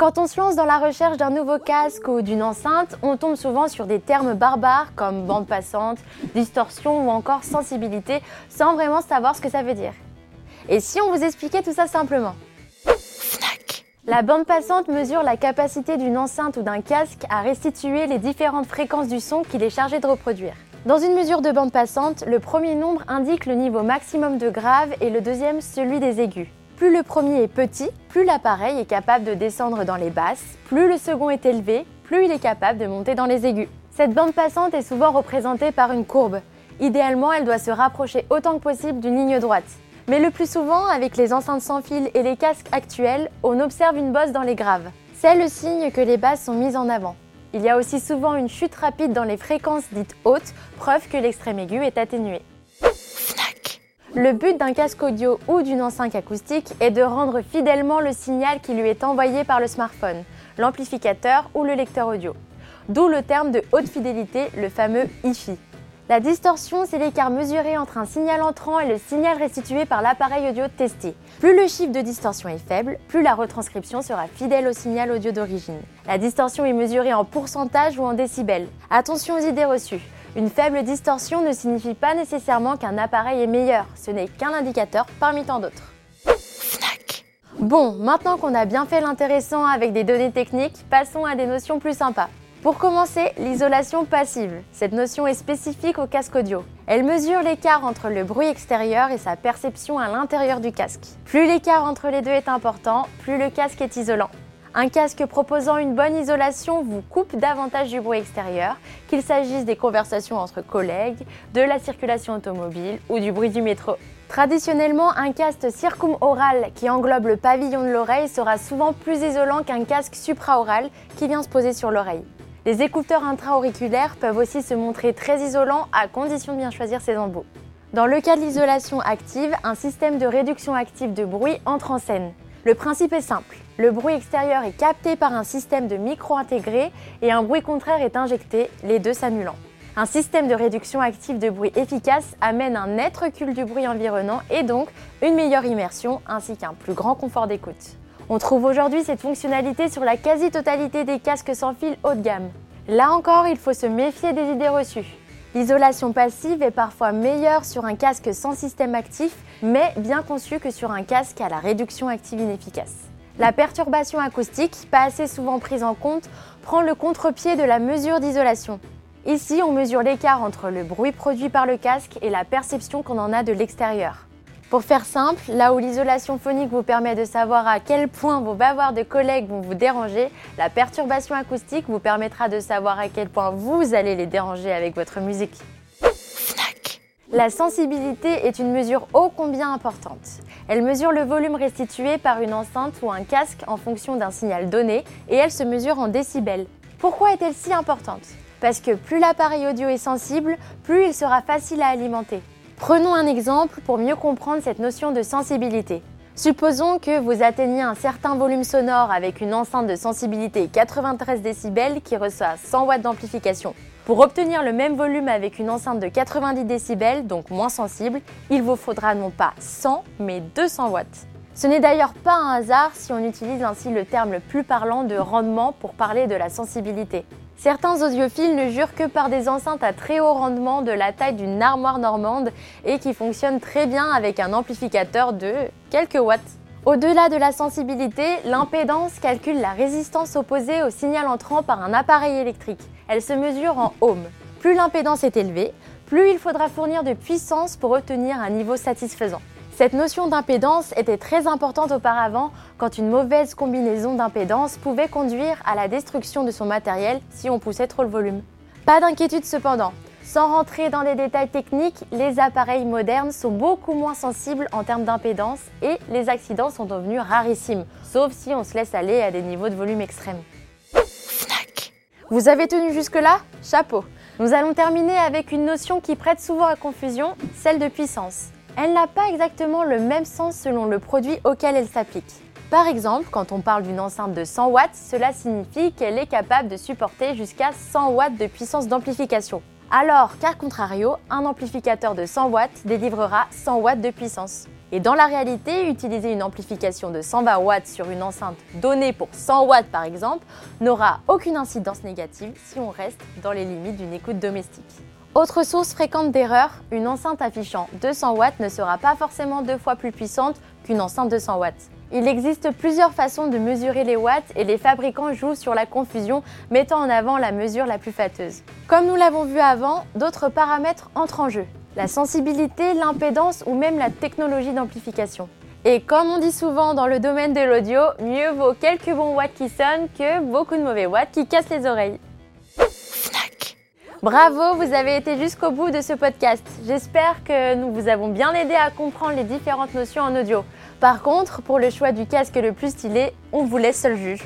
Quand on se lance dans la recherche d'un nouveau casque ou d'une enceinte, on tombe souvent sur des termes barbares comme bande passante, distorsion ou encore sensibilité sans vraiment savoir ce que ça veut dire. Et si on vous expliquait tout ça simplement? La bande passante mesure la capacité d'une enceinte ou d'un casque à restituer les différentes fréquences du son qu'il est chargé de reproduire. Dans une mesure de bande passante, le premier nombre indique le niveau maximum de grave et le deuxième celui des aigus. Plus le premier est petit, plus l'appareil est capable de descendre dans les basses, plus le second est élevé, plus il est capable de monter dans les aigus. Cette bande passante est souvent représentée par une courbe. Idéalement, elle doit se rapprocher autant que possible d'une ligne droite. Mais le plus souvent, avec les enceintes sans fil et les casques actuels, on observe une bosse dans les graves. C'est le signe que les basses sont mises en avant. Il y a aussi souvent une chute rapide dans les fréquences dites hautes, preuve que l'extrême aigu est atténué. Le but d'un casque audio ou d'une enceinte acoustique est de rendre fidèlement le signal qui lui est envoyé par le smartphone, l'amplificateur ou le lecteur audio. D'où le terme de haute fidélité, le fameux hi La distorsion, c'est l'écart mesuré entre un signal entrant et le signal restitué par l'appareil audio testé. Plus le chiffre de distorsion est faible, plus la retranscription sera fidèle au signal audio d'origine. La distorsion est mesurée en pourcentage ou en décibels. Attention aux idées reçues. Une faible distorsion ne signifie pas nécessairement qu'un appareil est meilleur, ce n'est qu'un indicateur parmi tant d'autres. Bon, maintenant qu'on a bien fait l'intéressant avec des données techniques, passons à des notions plus sympas. Pour commencer, l'isolation passive. Cette notion est spécifique au casque audio. Elle mesure l'écart entre le bruit extérieur et sa perception à l'intérieur du casque. Plus l'écart entre les deux est important, plus le casque est isolant. Un casque proposant une bonne isolation vous coupe davantage du bruit extérieur, qu'il s'agisse des conversations entre collègues, de la circulation automobile ou du bruit du métro. Traditionnellement, un casque circumoral qui englobe le pavillon de l'oreille sera souvent plus isolant qu'un casque supraoral qui vient se poser sur l'oreille. Les écouteurs intra-auriculaires peuvent aussi se montrer très isolants à condition de bien choisir ses embouts. Dans le cas de l'isolation active, un système de réduction active de bruit entre en scène. Le principe est simple. Le bruit extérieur est capté par un système de micro intégré et un bruit contraire est injecté, les deux s'annulant. Un système de réduction active de bruit efficace amène un net recul du bruit environnant et donc une meilleure immersion ainsi qu'un plus grand confort d'écoute. On trouve aujourd'hui cette fonctionnalité sur la quasi-totalité des casques sans fil haut de gamme. Là encore, il faut se méfier des idées reçues. L'isolation passive est parfois meilleure sur un casque sans système actif, mais bien conçu que sur un casque à la réduction active inefficace. La perturbation acoustique, pas assez souvent prise en compte, prend le contre-pied de la mesure d'isolation. Ici, on mesure l'écart entre le bruit produit par le casque et la perception qu'on en a de l'extérieur. Pour faire simple, là où l'isolation phonique vous permet de savoir à quel point vos bavoirs de collègues vont vous déranger, la perturbation acoustique vous permettra de savoir à quel point vous allez les déranger avec votre musique. La sensibilité est une mesure ô combien importante. Elle mesure le volume restitué par une enceinte ou un casque en fonction d'un signal donné et elle se mesure en décibels. Pourquoi est-elle si importante? Parce que plus l'appareil audio est sensible, plus il sera facile à alimenter. Prenons un exemple pour mieux comprendre cette notion de sensibilité. Supposons que vous atteigniez un certain volume sonore avec une enceinte de sensibilité 93 décibels qui reçoit 100 watts d'amplification. Pour obtenir le même volume avec une enceinte de 90 décibels, donc moins sensible, il vous faudra non pas 100 mais 200 watts. Ce n'est d'ailleurs pas un hasard si on utilise ainsi le terme le plus parlant de rendement pour parler de la sensibilité. Certains audiophiles ne jurent que par des enceintes à très haut rendement de la taille d'une armoire normande et qui fonctionnent très bien avec un amplificateur de quelques watts. Au-delà de la sensibilité, l'impédance calcule la résistance opposée au signal entrant par un appareil électrique. Elle se mesure en ohms. Plus l'impédance est élevée, plus il faudra fournir de puissance pour obtenir un niveau satisfaisant. Cette notion d'impédance était très importante auparavant quand une mauvaise combinaison d'impédance pouvait conduire à la destruction de son matériel si on poussait trop le volume. Pas d'inquiétude cependant. Sans rentrer dans les détails techniques, les appareils modernes sont beaucoup moins sensibles en termes d'impédance et les accidents sont devenus rarissimes, sauf si on se laisse aller à des niveaux de volume extrêmes. Vous avez tenu jusque-là? Chapeau Nous allons terminer avec une notion qui prête souvent à confusion, celle de puissance elle n'a pas exactement le même sens selon le produit auquel elle s'applique. Par exemple, quand on parle d'une enceinte de 100 watts, cela signifie qu'elle est capable de supporter jusqu'à 100 watts de puissance d'amplification. Alors qu'à contrario, un amplificateur de 100 watts délivrera 100 watts de puissance. Et dans la réalité, utiliser une amplification de 120 watts sur une enceinte donnée pour 100 watts par exemple n'aura aucune incidence négative si on reste dans les limites d'une écoute domestique. Autre source fréquente d'erreur, une enceinte affichant 200 watts ne sera pas forcément deux fois plus puissante qu'une enceinte de 100 watts. Il existe plusieurs façons de mesurer les watts et les fabricants jouent sur la confusion, mettant en avant la mesure la plus fâteuse. Comme nous l'avons vu avant, d'autres paramètres entrent en jeu la sensibilité, l'impédance ou même la technologie d'amplification. Et comme on dit souvent dans le domaine de l'audio, mieux vaut quelques bons watts qui sonnent que beaucoup de mauvais watts qui cassent les oreilles. Bravo, vous avez été jusqu'au bout de ce podcast. J'espère que nous vous avons bien aidé à comprendre les différentes notions en audio. Par contre, pour le choix du casque le plus stylé, on vous laisse seul juge.